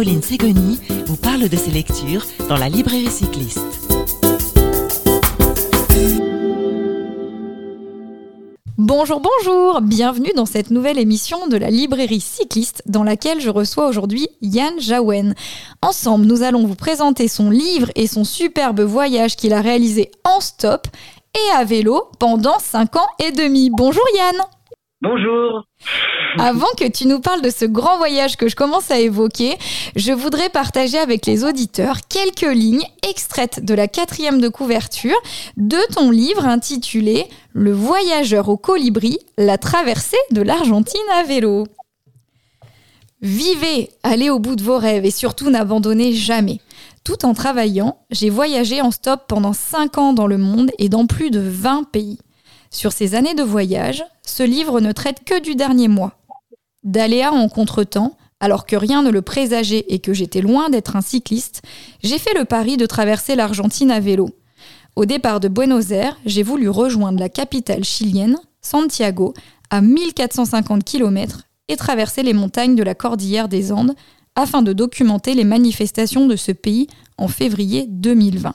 Caroline Ségoni vous parle de ses lectures dans la librairie cycliste. Bonjour, bonjour, bienvenue dans cette nouvelle émission de la librairie cycliste dans laquelle je reçois aujourd'hui Yann Jaouen. Ensemble, nous allons vous présenter son livre et son superbe voyage qu'il a réalisé en stop et à vélo pendant 5 ans et demi. Bonjour Yann Bonjour. Avant que tu nous parles de ce grand voyage que je commence à évoquer, je voudrais partager avec les auditeurs quelques lignes extraites de la quatrième de couverture de ton livre intitulé Le voyageur au colibri, la traversée de l'Argentine à vélo. Vivez, allez au bout de vos rêves et surtout n'abandonnez jamais. Tout en travaillant, j'ai voyagé en stop pendant 5 ans dans le monde et dans plus de 20 pays. Sur ces années de voyage, ce livre ne traite que du dernier mois. D'aléas en contretemps, alors que rien ne le présageait et que j'étais loin d'être un cycliste, j'ai fait le pari de traverser l'Argentine à vélo. Au départ de Buenos Aires, j'ai voulu rejoindre la capitale chilienne, Santiago, à 1450 km et traverser les montagnes de la cordillère des Andes afin de documenter les manifestations de ce pays en février 2020.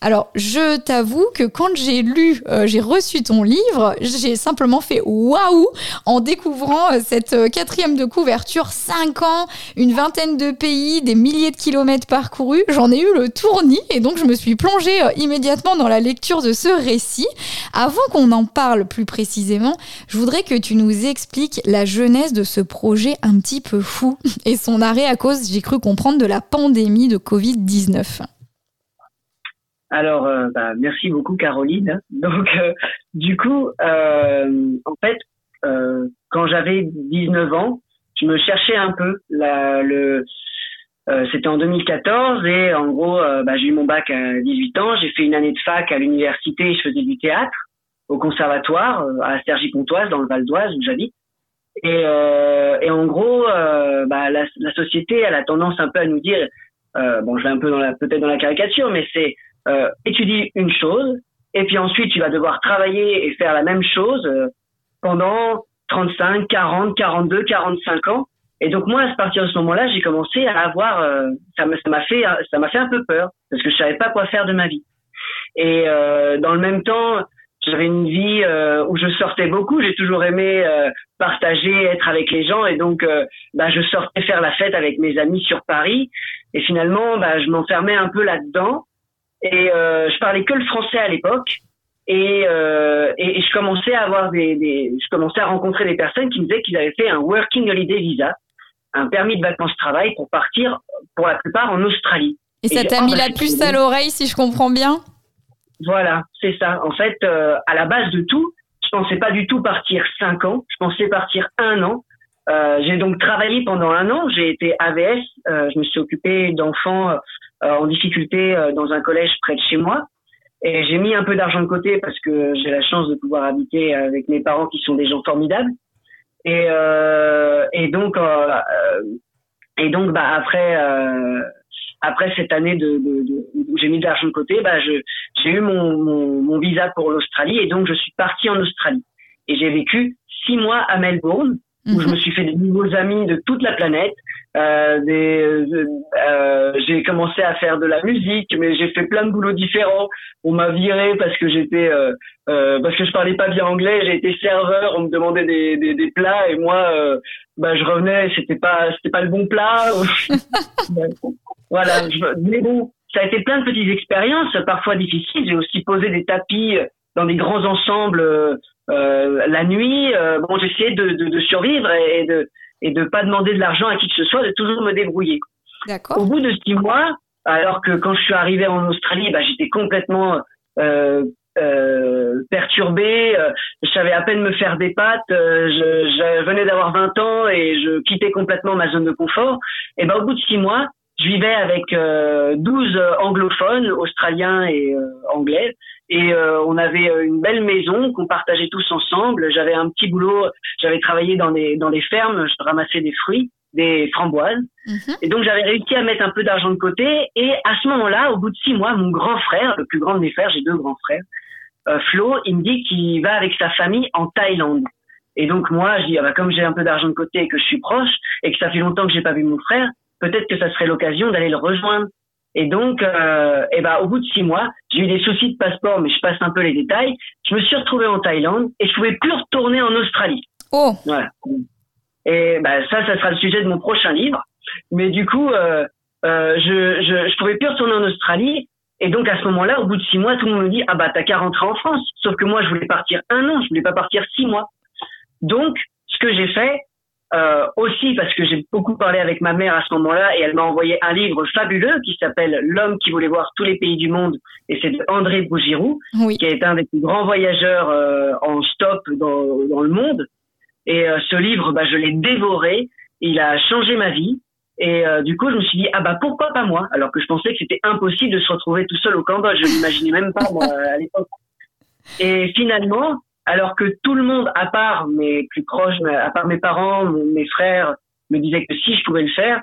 Alors, je t'avoue que quand j'ai lu, euh, j'ai reçu ton livre, j'ai simplement fait waouh en découvrant euh, cette euh, quatrième de couverture, 5 ans, une vingtaine de pays, des milliers de kilomètres parcourus. J'en ai eu le tournis et donc je me suis plongée immédiatement dans la lecture de ce récit. Avant qu'on en parle plus précisément, je voudrais que tu nous expliques la genèse de ce projet un petit peu fou et son arrêt à cause, j'ai cru comprendre, de la pandémie de Covid-19. Alors, euh, bah, merci beaucoup Caroline. Donc, euh, du coup, euh, en fait, quand j'avais 19 ans, je me cherchais un peu. La, le, c'était en 2014 et en gros, bah, j'ai eu mon bac à 18 ans. J'ai fait une année de fac à l'université. Je faisais du théâtre au conservatoire à Cergy-Pontoise dans le Val d'Oise où j'habite. Et, et en gros, bah, la, la, société, elle a tendance un peu à nous dire, bon, je vais un peu peut-être dans la caricature, mais c'est euh, étudie une chose, et puis ensuite tu vas devoir travailler et faire la même chose euh, pendant 35, 40, 42, 45 ans. Et donc moi, à partir de ce moment-là, j'ai commencé à avoir, euh, ça m'a fait, ça m'a fait un peu peur parce que je savais pas quoi faire de ma vie. Et euh, dans le même temps, j'avais une vie euh, où je sortais beaucoup. J'ai toujours aimé partager, être avec les gens, et donc bah, je sortais faire la fête avec mes amis sur Paris. Et finalement, bah, je m'enfermais un peu là-dedans. Et euh, je parlais que le français à l'époque. Et, euh, et, je commençais à avoir des, des, je commençais à rencontrer des personnes qui me disaient qu'ils avaient fait un working holiday visa, un permis de vacances travail pour partir pour la plupart en Australie. Et, ça t'a mis la puce à l'oreille, si je comprends bien? Voilà, c'est ça. En fait, euh, à la base de tout, je pensais pas du tout partir cinq ans. Je pensais partir un an. Euh, j'ai donc travaillé pendant un an. J'ai été AVS. Euh, je me suis occupé d'enfants euh, en difficulté euh, dans un collège près de chez moi. Et j'ai mis un peu d'argent de côté parce que j'ai la chance de pouvoir habiter avec mes parents qui sont des gens formidables. Et, euh, et donc, et donc, bah après, après cette année de, de, de où j'ai mis de l'argent de côté, bah j'ai eu mon, mon, mon, visa pour l'Australie et donc je suis parti en Australie. Et j'ai vécu six mois à Melbourne où je mhm. me suis fait de nouveaux amis de toute la planète. Euh, des, euh, j'ai commencé à faire de la musique, mais j'ai fait plein de boulots différents. On m'a viré parce que j'étais, euh, euh, parce que je parlais pas bien anglais. J'ai été serveur, on me demandait des, des, des plats et moi, euh, bah je revenais, c'était pas, c'était pas le bon plat. voilà. Je, mais bon, ça a été plein de petites expériences, parfois difficiles. J'ai aussi posé des tapis dans des grands ensembles euh, la nuit. bon, j'essayais de, de, de survivre et de et de pas demander de l'argent à qui que ce soit, de toujours me débrouiller. Au bout de six mois, alors que quand je suis arrivé en Australie, bah, j'étais complètement euh, euh, perturbé, euh, je savais à peine me faire des pattes, euh, je, je, venais d'avoir 20 ans et je quittais complètement ma zone de confort. Et ben au bout de six mois, je vivais avec euh, 12 anglophones, australiens et euh, anglais, et euh, on avait euh, une belle maison qu'on partageait tous ensemble. J'avais un petit boulot, j'avais travaillé dans des dans les fermes, je ramassais des fruits, des framboises, mhm. et donc j'avais réussi à mettre un peu d'argent de côté. Et à ce moment-là, au bout de six mois, mon grand frère, le plus grand de mes frères, j'ai deux grands frères, euh, Flo, il me dit qu'il va avec sa famille en Thaïlande. Et donc moi, je dis ah bah, comme j'ai un peu d'argent de côté et que je suis proche et que ça fait longtemps que j'ai pas vu mon frère, peut-être que ça serait l'occasion d'aller le rejoindre. Et donc, euh, et ben, au bout de six mois, j'ai eu des soucis de passeport, mais je passe un peu les détails. Je me suis retrouvé en Thaïlande et je pouvais plus retourner en Australie. Oh. Voilà. Et ben, ça, ça sera le sujet de mon prochain livre. Mais du coup, euh, euh, je, je, je pouvais plus retourner en Australie. Et donc à ce moment-là, au bout de six mois, tout le monde me dit ah bah t'as qu'à rentrer en France. Sauf que moi, je voulais partir un an, je voulais pas partir six mois. Donc, ce que j'ai fait, euh, aussi parce que j'ai beaucoup parlé avec ma mère à ce moment-là et elle m'a envoyé un livre fabuleux qui s'appelle L'homme qui voulait voir tous les pays du monde et c'est de André Bougirou Oui. qui est un des plus grands voyageurs euh, en stop dans, dans le monde. Et euh, ce livre bah, je l'ai dévoré. Il a changé ma vie. Et du coup je me suis dit ah bah pourquoi pas moi? Alors que je pensais que c'était impossible de se retrouver tout seul au Cambodge. Je l'imaginais même pas moi à l'époque. Et finalement alors que tout le monde, à part mes plus proches, à part mes parents, mes frères, me disaient que si je pouvais le faire,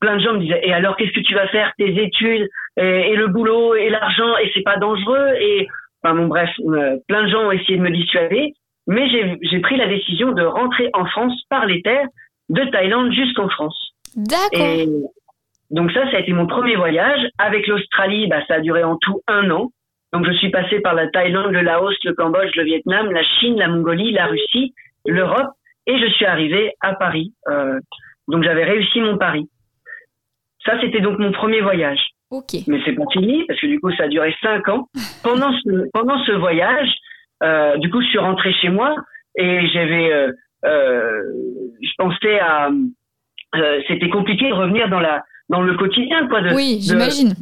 plein de gens me disaient et alors qu'est-ce que tu vas faire? Tes études et, et le boulot et l'argent et c'est pas dangereux et enfin bon bref euh, plein de gens ont essayé de me dissuader mais j'ai pris la décision de rentrer en France par les terres de Thaïlande jusqu'en France. D'accord. donc ça ça a été mon premier voyage. Avec l'Australie bah ça a duré en tout un an donc je suis passé par la Thaïlande le Laos le Cambodge le Vietnam la Chine la Mongolie la Russie l'Europe et je suis arrivé à Paris euh, donc j'avais réussi mon pari ça, c'était donc mon premier voyage. Ok. Mais c'est pas fini parce que du coup, ça a duré cinq ans. Pendant ce, pendant ce voyage, euh, du coup, je suis rentré chez moi et j'avais, euh, euh, je pensais à, c'était compliqué de revenir dans la, dans le quotidien, quoi. De, Oui, j'imagine.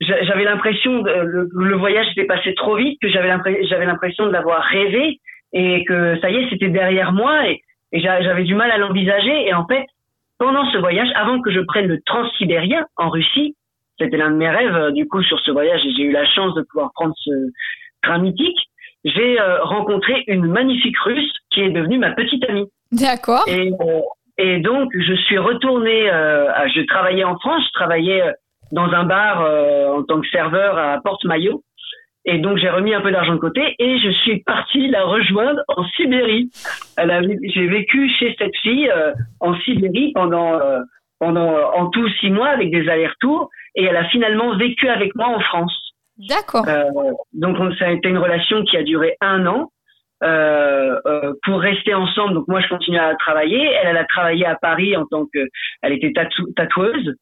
J'a- j'avais l'impression de- le, le voyage s'était passé trop vite que j'avais l'impression de l'avoir rêvé et que ça y est c'était derrière moi et, et j'a- j'avais du mal à l'envisager et en fait pendant ce voyage avant que je prenne le transsibérien en Russie c'était l'un de mes rêves euh, du coup sur ce voyage j'ai eu la chance de pouvoir prendre ce train mythique j'ai euh, rencontré une magnifique russe qui est devenue ma petite amie D'accord. et, euh, et donc, je suis retourné, euh, à- je travaillais en France, je travaillais dans un bar euh, en tant que serveur à Porte-Maillot. Et donc, j'ai remis un peu d'argent de côté et je suis parti la rejoindre en Sibérie. J'ai vécu chez cette fille euh, en Sibérie pendant, euh, pendant euh, en tout six mois avec des allers-retours et elle a finalement vécu avec moi en France. D'accord. Euh, donc on- ça a été une relation qui a duré un an euh, euh, pour rester ensemble. Donc moi je continue à travailler. Elle, elle a travaillé à Paris en tant que, elle était tatou- tatoueuse.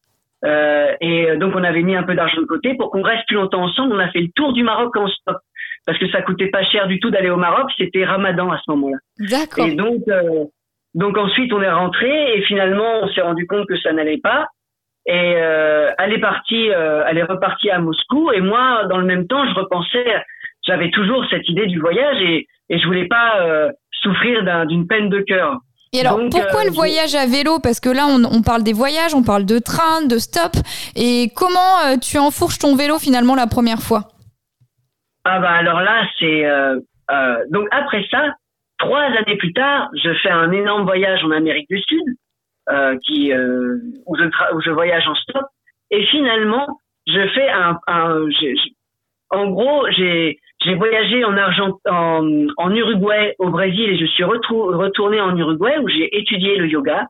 Euh, et donc on avait mis un peu d'argent de côté pour qu'on reste plus longtemps ensemble. On a fait le tour du Maroc en stop parce que ça coûtait pas cher du tout d'aller au Maroc. C'était Ramadan à ce moment-là. D'accord. Et donc, euh, donc ensuite, on est rentré et finalement, on s'est rendu compte que ça n'allait pas. Et euh, elle est partie, euh, elle est repartie à Moscou. Et moi, dans le même temps, je repensais, j'avais toujours cette idée du voyage et, et je voulais pas euh, souffrir d'un- d'une peine de cœur. Et alors, donc, pourquoi euh, le voyage à vélo? Parce que là, on, on parle des voyages, on parle de train, de stop. Et comment euh, tu enfourches ton vélo finalement la première fois? Ah bah alors là, c'est euh, donc après ça, trois années plus tard, je fais un énorme voyage en Amérique du Sud, qui où je tra- où je voyage en stop, et finalement, je fais un, en gros, j'ai j'ai voyagé en Argent, en, en Uruguay, au Brésil, et je suis retrou- retourné en Uruguay où j'ai étudié le yoga.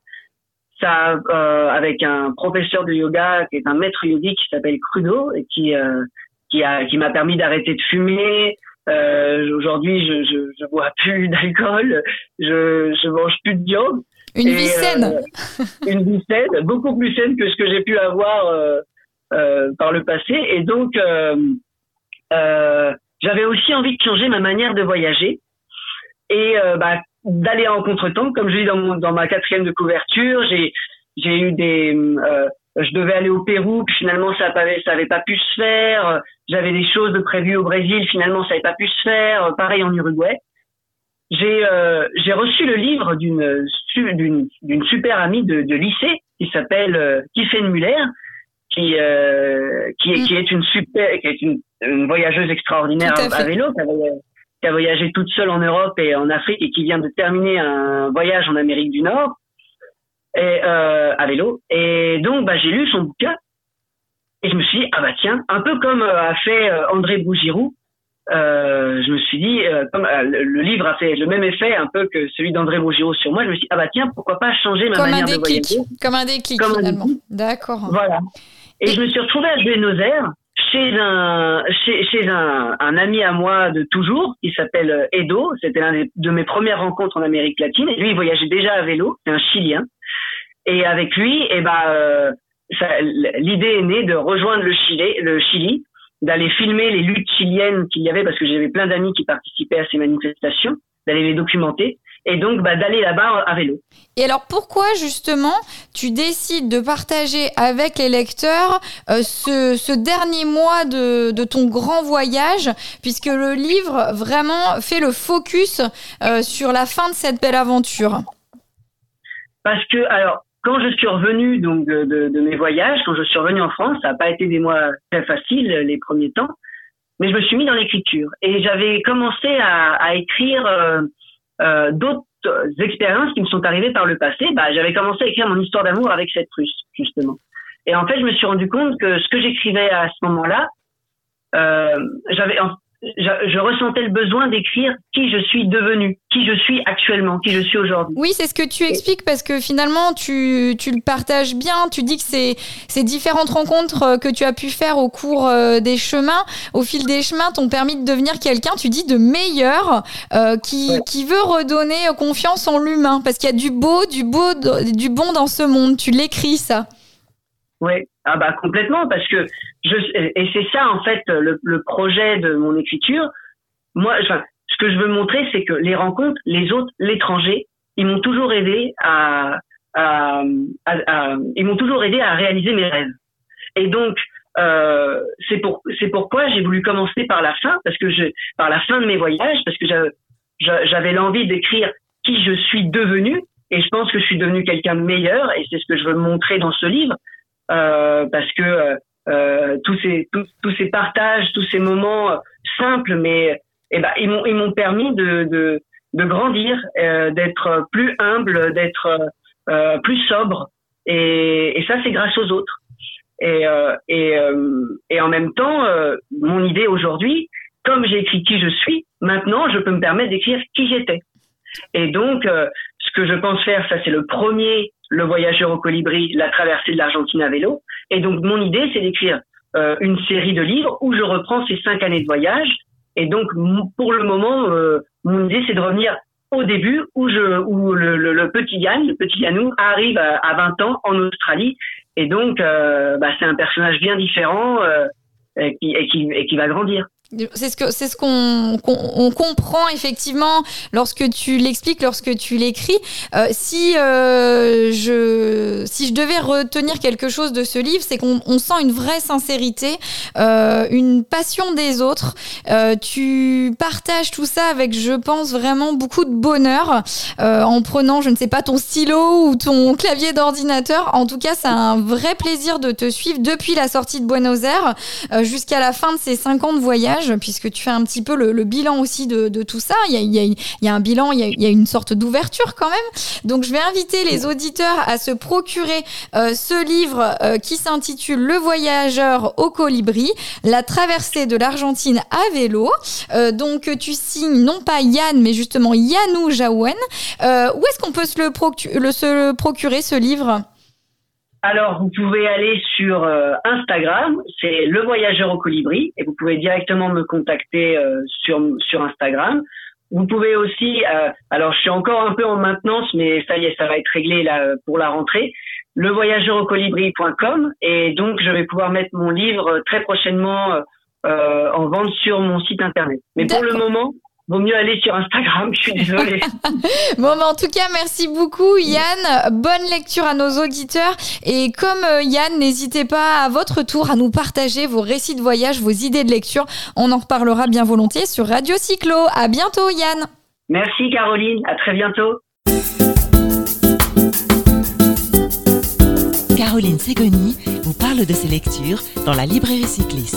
Ça, euh, avec un professeur de yoga qui est un maître yogi qui s'appelle Crudo et qui euh, qui a qui m'a permis d'arrêter de fumer. Euh, Aujourd'hui, je, je je bois plus d'alcool, je je mange plus de viande. Une Et, vie saine une vie saine, beaucoup plus saine que ce que j'ai pu avoir par le passé. Et donc, euh, j'avais aussi envie de changer ma manière de voyager et euh, bah, d'aller en contretemps. Comme je dis dans, dans ma quatrième de couverture, j'ai eu des, euh, je devais aller au Pérou, puis finalement ça avait ça avait pas pu se faire. J'avais des choses prévues au Brésil, finalement ça avait pas pu se faire. Pareil en Uruguay j'ai euh, reçu le livre d'une su- d'une d'une super amie de, lycée qui s'appelle euh, Muller qui euh, qui est Mm. qui est une super qui est une, une voyageuse extraordinaire à vélo qui a, voyagé toute seule en Europe et en Afrique et qui vient de terminer un voyage en Amérique du Nord et euh, à vélo et donc bah j'ai lu son bouquin et je me suis dit ah bah tiens un peu comme euh, a fait André Bougirou euh, je me suis dit, comme le livre a fait le même effet un peu que celui d'André Bourgiro sur moi, je me suis dit, ah bah tiens, pourquoi pas changer ma Comme manière de voyager? Comme un déclic, Comme un finalement. déclic. D'accord. Voilà. Et, je me suis retrouvée à Buenos Aires chez un chez, chez un, un ami à moi de toujours qui s'appelle euh, Edo. C'était l'un de mes premières rencontres en Amérique latine. Et lui, il voyageait déjà à vélo. C'est un Chilien. Et avec lui, eh ben, euh, l'idée est née de rejoindre le Chili, le Chili, d'aller filmer les luttes chiliennes qu'il y avait parce que j'avais plein d'amis qui participaient à ces manifestations, d'aller les documenter et donc bah, d'aller là-bas à vélo. Et alors pourquoi justement tu décides de partager avec les lecteurs euh, ce, ce dernier mois de, de ton grand voyage, puisque le livre vraiment fait le focus euh, sur la fin de cette belle aventure. Parce que, alors, quand je suis revenu donc de, de, de mes voyages, quand je suis revenu en France, ça n'a pas été des mois très faciles les premiers temps, mais je me suis mis dans l'écriture. Et j'avais commencé à, à écrire euh, euh, d'autres expériences qui me sont arrivées par le passé. Bah, j'avais commencé à écrire mon histoire d'amour avec cette Russe justement. Et en fait, je me suis rendu compte que ce que j'écrivais à ce moment-là, euh, j'avais, je, je ressentais le besoin d'écrire qui je suis devenu, qui je suis actuellement, qui je suis aujourd'hui. Oui, c'est ce que tu expliques parce que finalement tu, tu le partages bien. Tu dis que c'est ces différentes rencontres euh, que tu as pu faire au cours euh, des chemins, au fil des chemins, t'ont permis de devenir quelqu'un, tu dis, de meilleur, euh, qui, Ouais. qui veut redonner euh, confiance en l'humain parce qu'il y a du beau, du beau, du bon dans ce monde. Tu l'écris ça. Oui, ah bah complètement parce que je et c'est ça en fait le, le projet de mon écriture. Moi, ce que je veux montrer, c'est que les rencontres, les autres, l'étranger, ils m'ont toujours aidé à, ils m'ont toujours aidé à réaliser mes rêves. Et donc euh, c'est pour c'est pourquoi j'ai voulu commencer par la fin parce que je par la fin de mes voyages parce que j'avais j'a- j'avais l'envie d'écrire qui je suis devenu et je pense que je suis devenu quelqu'un de meilleur et c'est ce que je veux montrer dans ce livre parce que euh, euh, tous ces tous, ces partages, tous ces moments euh, simples, mais eh ben ils m'ont ils m'ont permis de de, de grandir, euh, d'être plus humble, d'être euh, plus sobre, et, et ça c'est grâce aux autres. Et euh, et euh, et en même temps, euh, mon idée aujourd'hui, comme j'ai écrit qui je suis, maintenant je peux me permettre d'écrire qui j'étais. Et donc, euh, que je pense faire, ça c'est le premier, le voyageur au colibri, la traversée de l'Argentine à vélo. Et donc, mon idée, c'est d'écrire euh, une série de livres où je reprends ces cinq années de voyage. Et donc, pour le moment, euh, mon idée, c'est de revenir au début où je, où le, le, le petit Yann, le petit Yannou, arrive à, à 20 ans en Australie. Et donc, euh, bah, c'est un personnage bien différent euh, et, qui, et, qui, et qui va grandir. C'est ce que c'est ce qu'on on comprend effectivement lorsque tu l'expliques, lorsque tu l'écris. Euh, si euh, je si je devais retenir quelque chose de ce livre, c'est qu'on on sent une vraie sincérité, euh, une passion des autres. Euh, tu partages tout ça avec, je pense vraiment beaucoup de bonheur euh, en prenant, je ne sais pas, ton stylo ou ton clavier d'ordinateur. En tout cas, c'est un vrai plaisir de te suivre depuis la sortie de Buenos Aires euh, jusqu'à la fin de ces cinq ans de voyage, puisque tu fais un petit peu le, le bilan aussi de, de tout ça. Il y a, il y a- il y a un bilan, il y a, il y a une sorte d'ouverture quand même. Donc je vais inviter les auditeurs à se procurer euh, ce livre euh, qui s'intitule Le voyageur au colibri, la traversée de l'Argentine à vélo. Euh, donc tu signes non pas Yann, mais justement Yannou Jaouen. Où est-ce qu'on peut se le, procu- le- se le procurer ce livre? Alors, vous pouvez aller sur euh, Instagram, c'est Le Voyageur au Colibri, et vous pouvez directement me contacter euh, sur, sur Instagram. Vous pouvez aussi, euh, alors je suis encore un peu en maintenance, mais ça y est, ça va être réglé là pour la rentrée, levoyageurocolibri.com, et donc je vais pouvoir mettre mon livre très prochainement en vente sur mon site internet. Mais pour le moment, vaut mieux aller sur Instagram, je suis désolée. Bon, bah, en tout cas, merci beaucoup Yann. Bonne lecture à nos auditeurs. Et comme euh, Yann, n'hésitez pas à votre tour à nous partager vos récits de voyage, vos idées de lecture. On en reparlera bien volontiers sur Radio Cyclo. À bientôt Yann. Merci Caroline, à très bientôt. Caroline Ségoni vous parle de ses lectures dans la librairie cycliste.